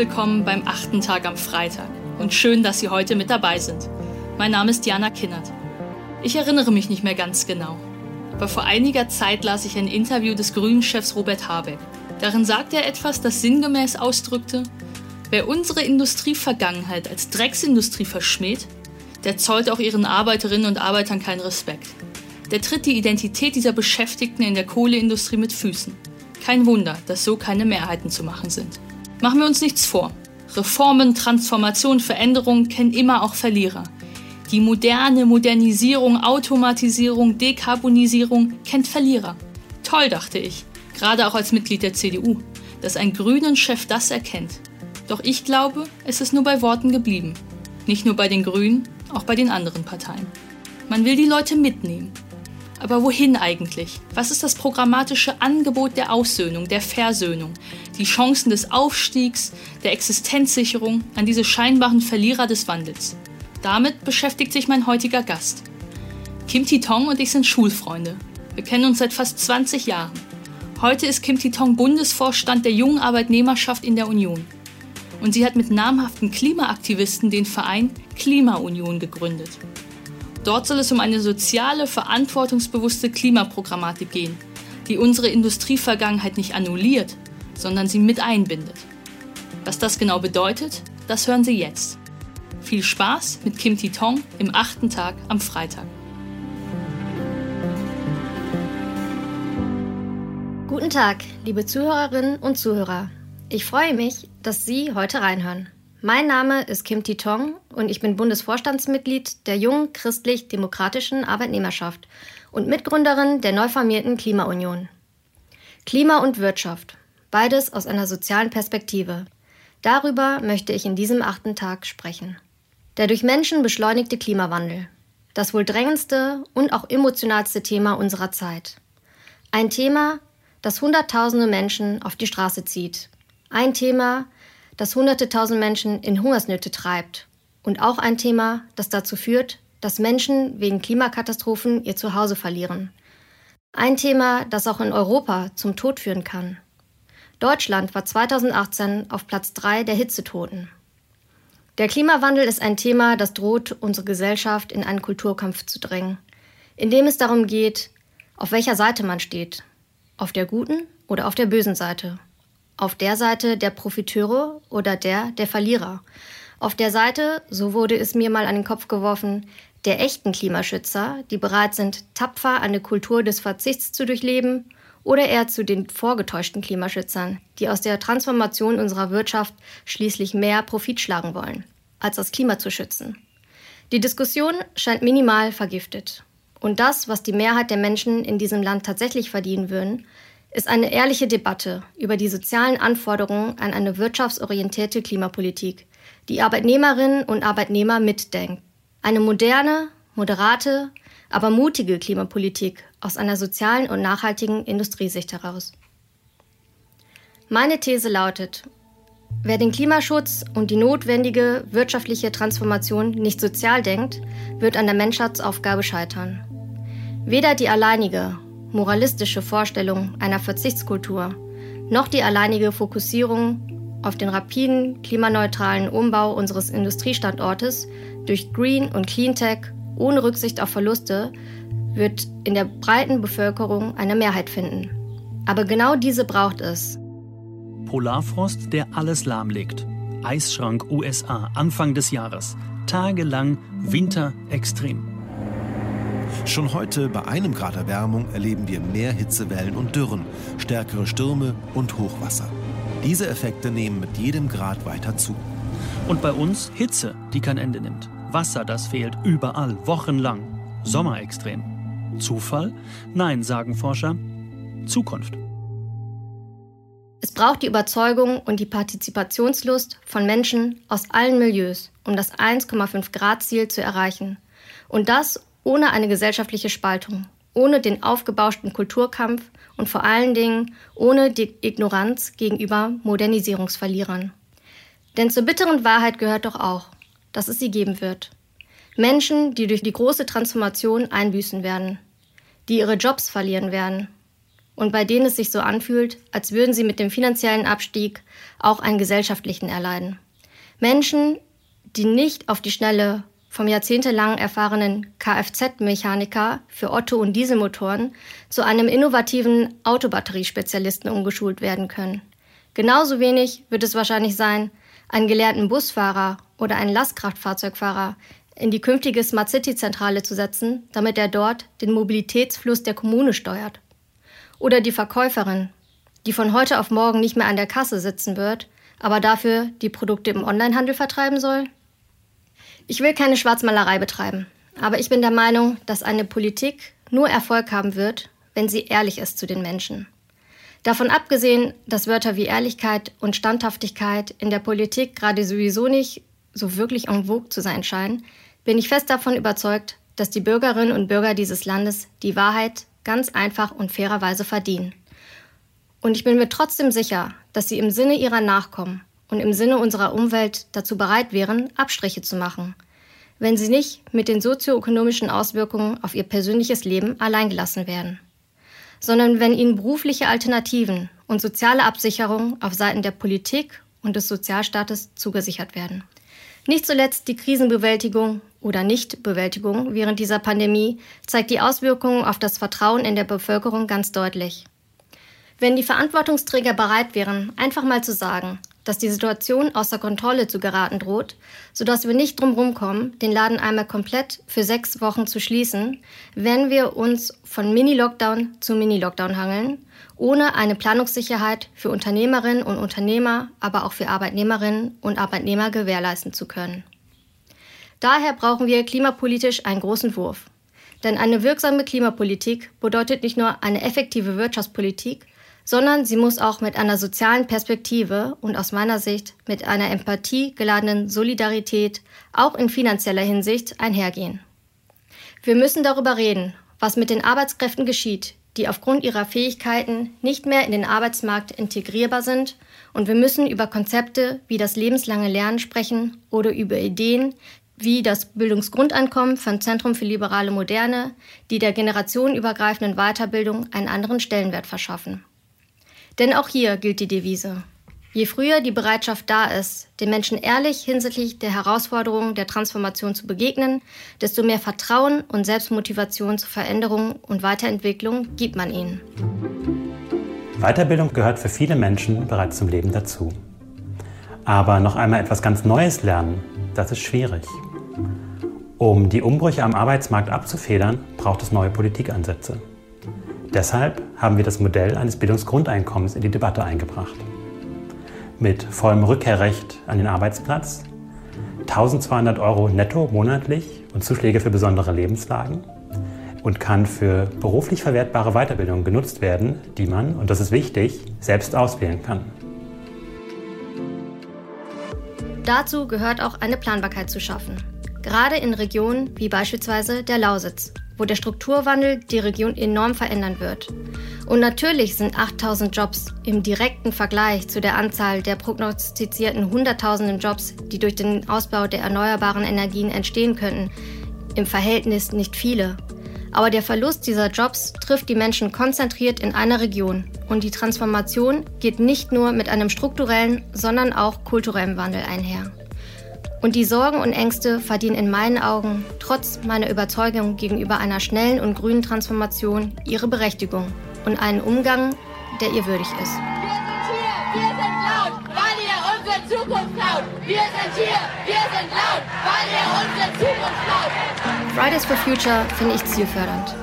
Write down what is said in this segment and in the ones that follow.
willkommen beim achten Tag am Freitag und schön, dass Sie heute mit dabei sind. Mein Name ist Diana Kinnert. Ich erinnere mich nicht mehr ganz genau, aber vor einiger Zeit las ich ein Interview des Grünen-Chefs Robert Habeck. Darin sagte er etwas, das sinngemäß ausdrückte, wer unsere Industrievergangenheit als Drecksindustrie verschmäht, der zollt auch ihren Arbeiterinnen und Arbeitern keinen Respekt. Der tritt die Identität dieser Beschäftigten in der Kohleindustrie mit Füßen. Kein Wunder, dass so keine Mehrheiten zu machen sind. Machen wir uns nichts vor. Reformen, Transformation, Veränderung kennen immer auch Verlierer. Die moderne Modernisierung, Automatisierung, Dekarbonisierung kennt Verlierer. Toll, dachte ich, gerade auch als Mitglied der CDU, dass ein grünen Chef das erkennt. Doch ich glaube, es ist nur bei Worten geblieben. Nicht nur bei den Grünen, auch bei den anderen Parteien. Man will die Leute mitnehmen. Aber wohin eigentlich? Was ist das programmatische Angebot der Aussöhnung, der Versöhnung, die Chancen des Aufstiegs, der Existenzsicherung an diese scheinbaren Verlierer des Wandels? Damit beschäftigt sich mein heutiger Gast. Kim Titong und ich sind Schulfreunde. Wir kennen uns seit fast 20 Jahren. Heute ist Kim Titong Bundesvorstand der jungen Arbeitnehmerschaft in der Union. Und sie hat mit namhaften Klimaaktivisten den Verein Klimaunion gegründet. Dort soll es um eine soziale, verantwortungsbewusste Klimaprogrammatik gehen, die unsere Industrievergangenheit nicht annulliert, sondern sie mit einbindet. Was das genau bedeutet, das hören Sie jetzt. Viel Spaß mit Kim Titong im achten Tag am Freitag. Guten Tag, liebe Zuhörerinnen und Zuhörer. Ich freue mich, dass Sie heute reinhören. Mein Name ist Kim Titong und ich bin Bundesvorstandsmitglied der jungen christlich-demokratischen Arbeitnehmerschaft und Mitgründerin der neu formierten Klimaunion. Klima und Wirtschaft, beides aus einer sozialen Perspektive. Darüber möchte ich in diesem achten Tag sprechen. Der durch Menschen beschleunigte Klimawandel. Das wohl drängendste und auch emotionalste Thema unserer Zeit. Ein Thema, das Hunderttausende Menschen auf die Straße zieht. Ein Thema, das hunderte tausend Menschen in Hungersnöte treibt. Und auch ein Thema, das dazu führt, dass Menschen wegen Klimakatastrophen ihr Zuhause verlieren. Ein Thema, das auch in Europa zum Tod führen kann. Deutschland war 2018 auf Platz 3 der Hitzetoten. Der Klimawandel ist ein Thema, das droht, unsere Gesellschaft in einen Kulturkampf zu drängen, in dem es darum geht, auf welcher Seite man steht, auf der guten oder auf der bösen Seite auf der Seite der Profiteure oder der der Verlierer. Auf der Seite, so wurde es mir mal an den Kopf geworfen, der echten Klimaschützer, die bereit sind, tapfer eine Kultur des Verzichts zu durchleben, oder eher zu den vorgetäuschten Klimaschützern, die aus der Transformation unserer Wirtschaft schließlich mehr Profit schlagen wollen, als das Klima zu schützen. Die Diskussion scheint minimal vergiftet. Und das, was die Mehrheit der Menschen in diesem Land tatsächlich verdienen würden, ist eine ehrliche Debatte über die sozialen Anforderungen an eine wirtschaftsorientierte Klimapolitik, die Arbeitnehmerinnen und Arbeitnehmer mitdenkt. Eine moderne, moderate, aber mutige Klimapolitik aus einer sozialen und nachhaltigen Industriesicht heraus. Meine These lautet, wer den Klimaschutz und die notwendige wirtschaftliche Transformation nicht sozial denkt, wird an der Menschheitsaufgabe scheitern. Weder die alleinige moralistische Vorstellung einer Verzichtskultur, noch die alleinige Fokussierung auf den rapiden, klimaneutralen Umbau unseres Industriestandortes durch Green und Cleantech ohne Rücksicht auf Verluste wird in der breiten Bevölkerung eine Mehrheit finden. Aber genau diese braucht es. Polarfrost, der alles lahmlegt. Eisschrank USA Anfang des Jahres. Tagelang Winter extrem. Schon heute bei einem Grad Erwärmung erleben wir mehr Hitzewellen und Dürren, stärkere Stürme und Hochwasser. Diese Effekte nehmen mit jedem Grad weiter zu. Und bei uns Hitze, die kein Ende nimmt. Wasser, das fehlt überall, wochenlang. Sommerextrem. Zufall? Nein, sagen Forscher. Zukunft. Es braucht die Überzeugung und die Partizipationslust von Menschen aus allen Milieus, um das 1,5 Grad Ziel zu erreichen. Und das ohne eine gesellschaftliche Spaltung, ohne den aufgebauschten Kulturkampf und vor allen Dingen ohne die Ignoranz gegenüber Modernisierungsverlierern. Denn zur bitteren Wahrheit gehört doch auch, dass es sie geben wird. Menschen, die durch die große Transformation einbüßen werden, die ihre Jobs verlieren werden, und bei denen es sich so anfühlt, als würden sie mit dem finanziellen Abstieg auch einen gesellschaftlichen erleiden. Menschen, die nicht auf die Schnelle vom jahrzehntelang erfahrenen Kfz-Mechaniker für Otto- und Dieselmotoren zu einem innovativen Autobatteriespezialisten umgeschult werden können. Genauso wenig wird es wahrscheinlich sein, einen gelernten Busfahrer oder einen Lastkraftfahrzeugfahrer in die künftige Smart City Zentrale zu setzen, damit er dort den Mobilitätsfluss der Kommune steuert. Oder die Verkäuferin, die von heute auf morgen nicht mehr an der Kasse sitzen wird, aber dafür die Produkte im Onlinehandel vertreiben soll? Ich will keine Schwarzmalerei betreiben, aber ich bin der Meinung, dass eine Politik nur Erfolg haben wird, wenn sie ehrlich ist zu den Menschen. Davon abgesehen, dass Wörter wie Ehrlichkeit und Standhaftigkeit in der Politik gerade sowieso nicht so wirklich en vogue zu sein scheinen, bin ich fest davon überzeugt, dass die Bürgerinnen und Bürger dieses Landes die Wahrheit ganz einfach und fairerweise verdienen. Und ich bin mir trotzdem sicher, dass sie im Sinne ihrer Nachkommen und im Sinne unserer Umwelt dazu bereit wären, Abstriche zu machen, wenn sie nicht mit den sozioökonomischen Auswirkungen auf ihr persönliches Leben alleingelassen werden sondern wenn ihnen berufliche Alternativen und soziale Absicherung auf Seiten der Politik und des Sozialstaates zugesichert werden. Nicht zuletzt die Krisenbewältigung oder Nichtbewältigung während dieser Pandemie zeigt die Auswirkungen auf das Vertrauen in der Bevölkerung ganz deutlich. Wenn die Verantwortungsträger bereit wären, einfach mal zu sagen, dass die Situation außer Kontrolle zu geraten droht, sodass wir nicht drumherum kommen, den Laden einmal komplett für sechs Wochen zu schließen, wenn wir uns von Mini-Lockdown zu Mini-Lockdown hangeln, ohne eine Planungssicherheit für Unternehmerinnen und Unternehmer, aber auch für Arbeitnehmerinnen und Arbeitnehmer gewährleisten zu können. Daher brauchen wir klimapolitisch einen großen Wurf. Denn eine wirksame Klimapolitik bedeutet nicht nur eine effektive Wirtschaftspolitik, sondern sie muss auch mit einer sozialen Perspektive und aus meiner Sicht mit einer Empathie geladenen Solidarität auch in finanzieller Hinsicht einhergehen. Wir müssen darüber reden, was mit den Arbeitskräften geschieht, die aufgrund ihrer Fähigkeiten nicht mehr in den Arbeitsmarkt integrierbar sind, und wir müssen über Konzepte wie das lebenslange Lernen sprechen oder über Ideen wie das Bildungsgrundeinkommen vom Zentrum für liberale Moderne, die der generationenübergreifenden Weiterbildung einen anderen Stellenwert verschaffen. Denn auch hier gilt die Devise. Je früher die Bereitschaft da ist, den Menschen ehrlich hinsichtlich der Herausforderungen der Transformation zu begegnen, desto mehr Vertrauen und Selbstmotivation zur Veränderung und Weiterentwicklung gibt man ihnen. Weiterbildung gehört für viele Menschen bereits zum Leben dazu. Aber noch einmal etwas ganz Neues lernen, das ist schwierig. Um die Umbrüche am Arbeitsmarkt abzufedern, braucht es neue Politikansätze. Deshalb haben wir das Modell eines Bildungsgrundeinkommens in die Debatte eingebracht. Mit vollem Rückkehrrecht an den Arbeitsplatz, 1200 Euro netto monatlich und Zuschläge für besondere Lebenslagen und kann für beruflich verwertbare Weiterbildung genutzt werden, die man, und das ist wichtig, selbst auswählen kann. Dazu gehört auch eine Planbarkeit zu schaffen. Gerade in Regionen wie beispielsweise der Lausitz, wo der Strukturwandel die Region enorm verändern wird. Und natürlich sind 8000 Jobs im direkten Vergleich zu der Anzahl der prognostizierten Hunderttausenden Jobs, die durch den Ausbau der erneuerbaren Energien entstehen könnten, im Verhältnis nicht viele. Aber der Verlust dieser Jobs trifft die Menschen konzentriert in einer Region und die Transformation geht nicht nur mit einem strukturellen, sondern auch kulturellen Wandel einher. Und die Sorgen und Ängste verdienen in meinen Augen, trotz meiner Überzeugung gegenüber einer schnellen und grünen Transformation, ihre Berechtigung und einen Umgang, der ihr würdig ist. Wir sind hier, wir sind laut, weil ihr unsere Zukunft klaut. Wir sind hier, wir sind laut, weil ihr unsere Zukunft klaut. Fridays for Future finde ich zielfördernd.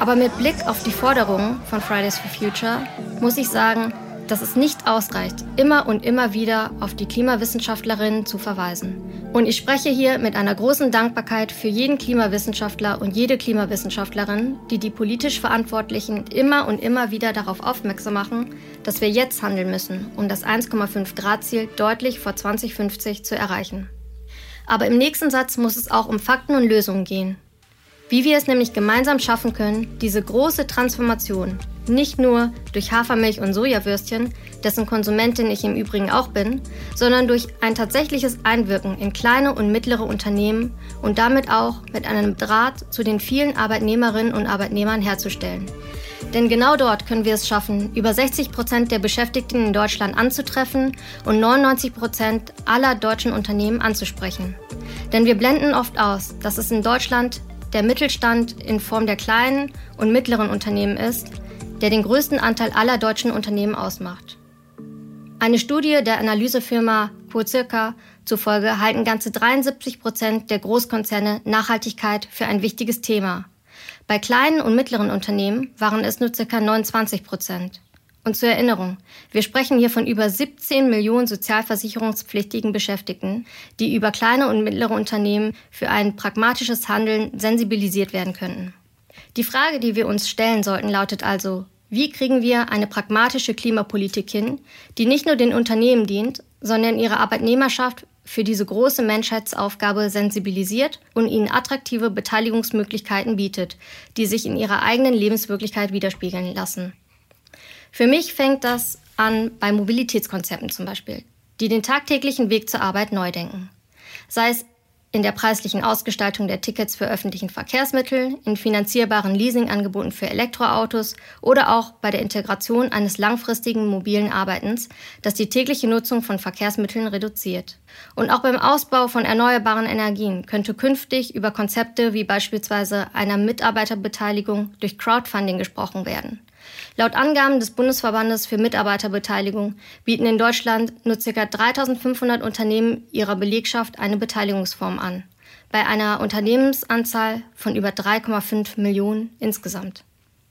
Aber mit Blick auf die Forderungen von Fridays for Future muss ich sagen, dass es nicht ausreicht, immer und immer wieder auf die Klimawissenschaftlerinnen zu verweisen. Und ich spreche hier mit einer großen Dankbarkeit für jeden Klimawissenschaftler und jede Klimawissenschaftlerin, die die politisch Verantwortlichen immer und immer wieder darauf aufmerksam machen, dass wir jetzt handeln müssen, um das 1,5 Grad Ziel deutlich vor 2050 zu erreichen. Aber im nächsten Satz muss es auch um Fakten und Lösungen gehen. Wie wir es nämlich gemeinsam schaffen können, diese große Transformation nicht nur durch Hafermilch und Sojawürstchen, dessen Konsumentin ich im Übrigen auch bin, sondern durch ein tatsächliches Einwirken in kleine und mittlere Unternehmen und damit auch mit einem Draht zu den vielen Arbeitnehmerinnen und Arbeitnehmern herzustellen. Denn genau dort können wir es schaffen, über 60 Prozent der Beschäftigten in Deutschland anzutreffen und 99 Prozent aller deutschen Unternehmen anzusprechen. Denn wir blenden oft aus, dass es in Deutschland der Mittelstand in Form der kleinen und mittleren Unternehmen ist, der den größten Anteil aller deutschen Unternehmen ausmacht. Eine Studie der Analysefirma Quocirca zufolge halten ganze 73 Prozent der Großkonzerne Nachhaltigkeit für ein wichtiges Thema. Bei kleinen und mittleren Unternehmen waren es nur ca. 29 Prozent. Und zur Erinnerung, wir sprechen hier von über 17 Millionen sozialversicherungspflichtigen Beschäftigten, die über kleine und mittlere Unternehmen für ein pragmatisches Handeln sensibilisiert werden könnten. Die Frage, die wir uns stellen sollten, lautet also, wie kriegen wir eine pragmatische Klimapolitik hin, die nicht nur den Unternehmen dient, sondern ihre Arbeitnehmerschaft für diese große Menschheitsaufgabe sensibilisiert und ihnen attraktive Beteiligungsmöglichkeiten bietet, die sich in ihrer eigenen Lebenswirklichkeit widerspiegeln lassen. Für mich fängt das an bei Mobilitätskonzepten zum Beispiel, die den tagtäglichen Weg zur Arbeit neu denken. Sei es in der preislichen Ausgestaltung der Tickets für öffentlichen Verkehrsmittel, in finanzierbaren Leasingangeboten für Elektroautos oder auch bei der Integration eines langfristigen mobilen Arbeitens, das die tägliche Nutzung von Verkehrsmitteln reduziert. Und auch beim Ausbau von erneuerbaren Energien könnte künftig über Konzepte wie beispielsweise einer Mitarbeiterbeteiligung durch Crowdfunding gesprochen werden. Laut Angaben des Bundesverbandes für Mitarbeiterbeteiligung bieten in Deutschland nur ca. 3500 Unternehmen ihrer Belegschaft eine Beteiligungsform an, bei einer Unternehmensanzahl von über 3,5 Millionen insgesamt.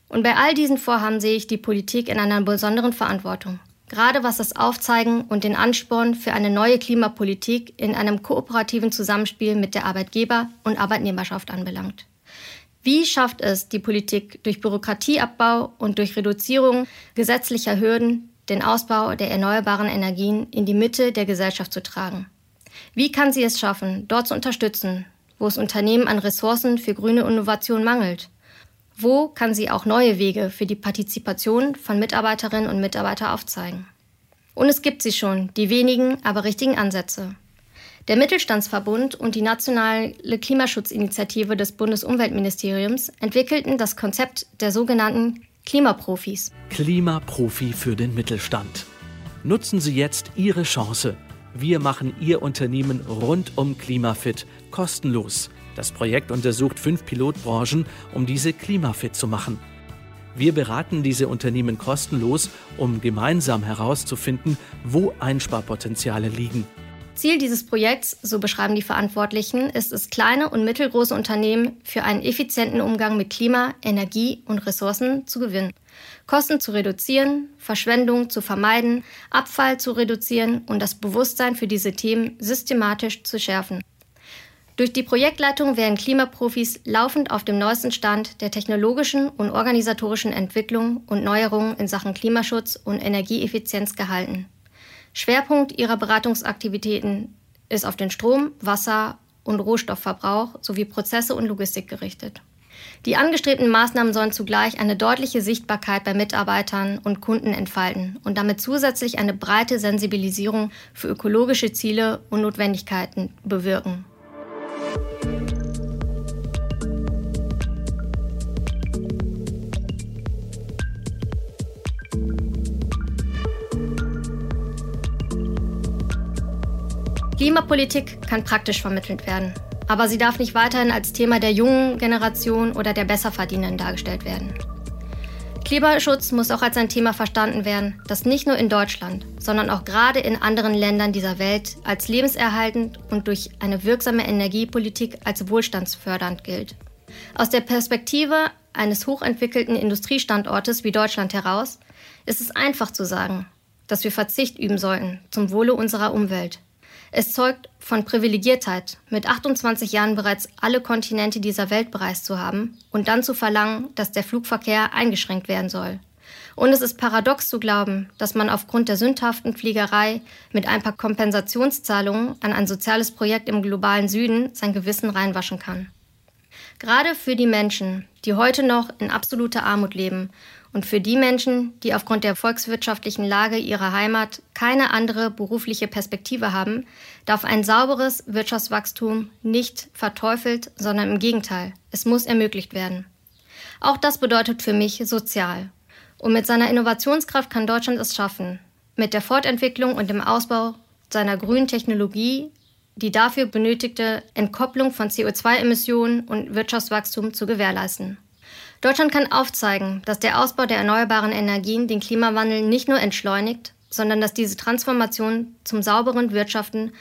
Und bei all diesen Vorhaben sehe ich die Politik in einer besonderen Verantwortung, gerade was das Aufzeigen und den Ansporn für eine neue Klimapolitik in einem kooperativen Zusammenspiel mit der Arbeitgeber- und Arbeitnehmerschaft anbelangt. Wie schafft es die Politik durch Bürokratieabbau und durch Reduzierung gesetzlicher Hürden, den Ausbau der erneuerbaren Energien in die Mitte der Gesellschaft zu tragen? Wie kann sie es schaffen, dort zu unterstützen, wo es Unternehmen an Ressourcen für grüne Innovation mangelt? Wo kann sie auch neue Wege für die Partizipation von Mitarbeiterinnen und Mitarbeitern aufzeigen? Und es gibt sie schon, die wenigen, aber richtigen Ansätze. Der Mittelstandsverbund und die nationale Klimaschutzinitiative des Bundesumweltministeriums entwickelten das Konzept der sogenannten Klimaprofis. Klimaprofi für den Mittelstand. Nutzen Sie jetzt Ihre Chance. Wir machen Ihr Unternehmen rundum klimafit, kostenlos. Das Projekt untersucht fünf Pilotbranchen, um diese klimafit zu machen. Wir beraten diese Unternehmen kostenlos, um gemeinsam herauszufinden, wo Einsparpotenziale liegen. Ziel dieses Projekts, so beschreiben die Verantwortlichen, ist es, kleine und mittelgroße Unternehmen für einen effizienten Umgang mit Klima, Energie und Ressourcen zu gewinnen, Kosten zu reduzieren, Verschwendung zu vermeiden, Abfall zu reduzieren und das Bewusstsein für diese Themen systematisch zu schärfen. Durch die Projektleitung werden Klimaprofis laufend auf dem neuesten Stand der technologischen und organisatorischen Entwicklung und Neuerungen in Sachen Klimaschutz und Energieeffizienz gehalten. Schwerpunkt ihrer Beratungsaktivitäten ist auf den Strom, Wasser und Rohstoffverbrauch sowie Prozesse und Logistik gerichtet. Die angestrebten Maßnahmen sollen zugleich eine deutliche Sichtbarkeit bei Mitarbeitern und Kunden entfalten und damit zusätzlich eine breite Sensibilisierung für ökologische Ziele und Notwendigkeiten bewirken. Klimapolitik kann praktisch vermittelt werden, aber sie darf nicht weiterhin als Thema der jungen Generation oder der Besserverdienenden dargestellt werden. Klimaschutz muss auch als ein Thema verstanden werden, das nicht nur in Deutschland, sondern auch gerade in anderen Ländern dieser Welt als lebenserhaltend und durch eine wirksame Energiepolitik als wohlstandsfördernd gilt. Aus der Perspektive eines hochentwickelten Industriestandortes wie Deutschland heraus ist es einfach zu sagen, dass wir Verzicht üben sollten zum Wohle unserer Umwelt. Es zeugt von Privilegiertheit, mit 28 Jahren bereits alle Kontinente dieser Welt bereist zu haben und dann zu verlangen, dass der Flugverkehr eingeschränkt werden soll. Und es ist paradox zu glauben, dass man aufgrund der sündhaften Fliegerei mit ein paar Kompensationszahlungen an ein soziales Projekt im globalen Süden sein Gewissen reinwaschen kann. Gerade für die Menschen, die heute noch in absoluter Armut leben und für die Menschen, die aufgrund der volkswirtschaftlichen Lage ihrer Heimat keine andere berufliche Perspektive haben, darf ein sauberes Wirtschaftswachstum nicht verteufelt, sondern im Gegenteil, es muss ermöglicht werden. Auch das bedeutet für mich sozial Und mit seiner Innovationskraft kann Deutschland es schaffen, mit der Fortentwicklung und dem Ausbau seiner grünen Technologie die dafür benötigte Entkopplung von CO2-Emissionen und Wirtschaftswachstum zu gewährleisten. Deutschland kann aufzeigen, dass der Ausbau der erneuerbaren Energien den Klimawandel nicht nur entschleunigt, sondern dass diese Transformation zum sauberen Wirtschaften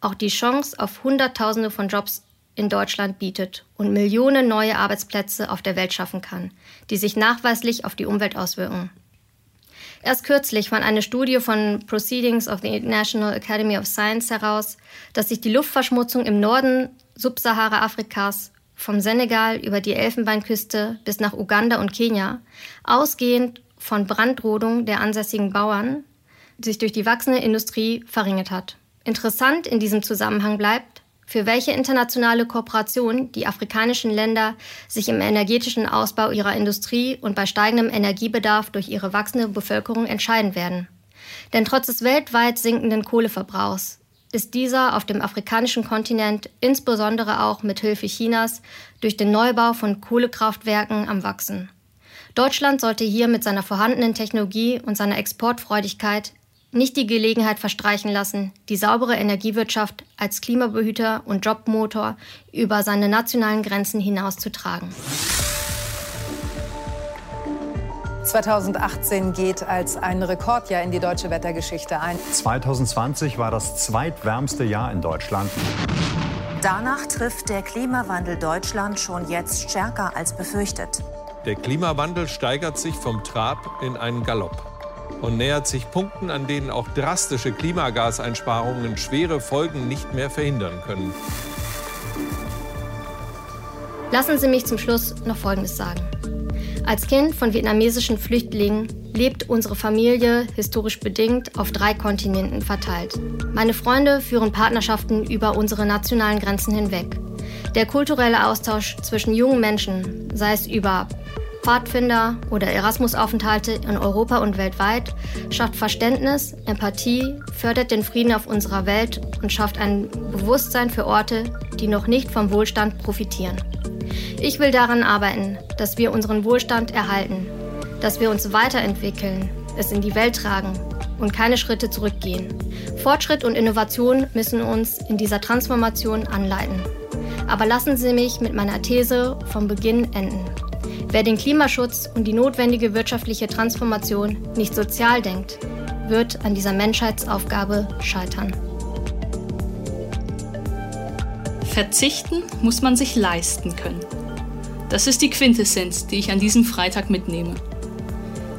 auch die Chance auf Hunderttausende von Jobs in Deutschland bietet und Millionen neue Arbeitsplätze auf der Welt schaffen kann, die sich nachweislich auf die Umwelt auswirken. Erst kürzlich fand eine Studie von Proceedings of the National Academy of Science heraus, dass sich die Luftverschmutzung im Norden Subsahara-Afrikas vom Senegal über die Elfenbeinküste bis nach Uganda und Kenia, ausgehend von Brandrodung der ansässigen Bauern, sich durch die wachsende Industrie verringert hat. Interessant in diesem Zusammenhang bleibt, für welche internationale Kooperation die afrikanischen Länder sich im energetischen Ausbau ihrer Industrie und bei steigendem Energiebedarf durch ihre wachsende Bevölkerung entscheiden werden. Denn trotz des weltweit sinkenden Kohleverbrauchs ist dieser auf dem afrikanischen Kontinent insbesondere auch mit Hilfe Chinas durch den Neubau von Kohlekraftwerken am Wachsen. Deutschland sollte hier mit seiner vorhandenen Technologie und seiner Exportfreudigkeit nicht die Gelegenheit verstreichen lassen, die saubere Energiewirtschaft als Klimabehüter und Jobmotor über seine nationalen Grenzen hinauszutragen. 2018 geht als ein Rekordjahr in die deutsche Wettergeschichte ein. 2020 war das zweitwärmste Jahr in Deutschland. Danach trifft der Klimawandel Deutschland schon jetzt stärker als befürchtet. Der Klimawandel steigert sich vom Trab in einen Galopp und nähert sich Punkten, an denen auch drastische Klimagaseinsparungen schwere Folgen nicht mehr verhindern können. Lassen Sie mich zum Schluss noch Folgendes sagen. Als Kind von vietnamesischen Flüchtlingen lebt unsere Familie historisch bedingt auf drei Kontinenten verteilt. Meine Freunde führen Partnerschaften über unsere nationalen Grenzen hinweg. Der kulturelle Austausch zwischen jungen Menschen, sei es über Pfadfinder oder Erasmus-Aufenthalte in Europa und weltweit, schafft Verständnis, Empathie, fördert den Frieden auf unserer Welt und schafft ein Bewusstsein für Orte, die noch nicht vom Wohlstand profitieren. Ich will daran arbeiten, dass wir unseren Wohlstand erhalten, dass wir uns weiterentwickeln, es in die Welt tragen und keine Schritte zurückgehen. Fortschritt und Innovation müssen uns in dieser Transformation anleiten. Aber lassen Sie mich mit meiner These vom Beginn enden. Wer den Klimaschutz und die notwendige wirtschaftliche Transformation nicht sozial denkt, wird an dieser Menschheitsaufgabe scheitern. Verzichten muss man sich leisten können. Das ist die Quintessenz, die ich an diesem Freitag mitnehme.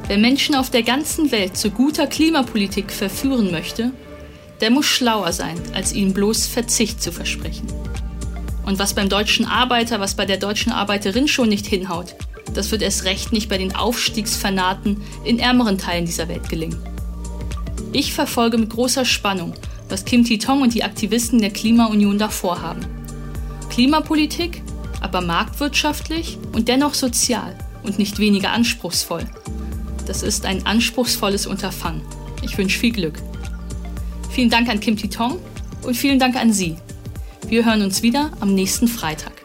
Wer Menschen auf der ganzen Welt zu guter Klimapolitik verführen möchte, der muss schlauer sein, als ihnen bloß Verzicht zu versprechen. Und was beim deutschen Arbeiter, was bei der deutschen Arbeiterin schon nicht hinhaut, das wird erst recht nicht bei den Aufstiegsfanaten in ärmeren Teilen dieser Welt gelingen. Ich verfolge mit großer Spannung, was Kim Ti-tong und die Aktivisten der Klimaunion davor haben. Klimapolitik aber marktwirtschaftlich und dennoch sozial und nicht weniger anspruchsvoll. Das ist ein anspruchsvolles Unterfangen. Ich wünsche viel Glück. Vielen Dank an Kim Titong und vielen Dank an Sie. Wir hören uns wieder am nächsten Freitag.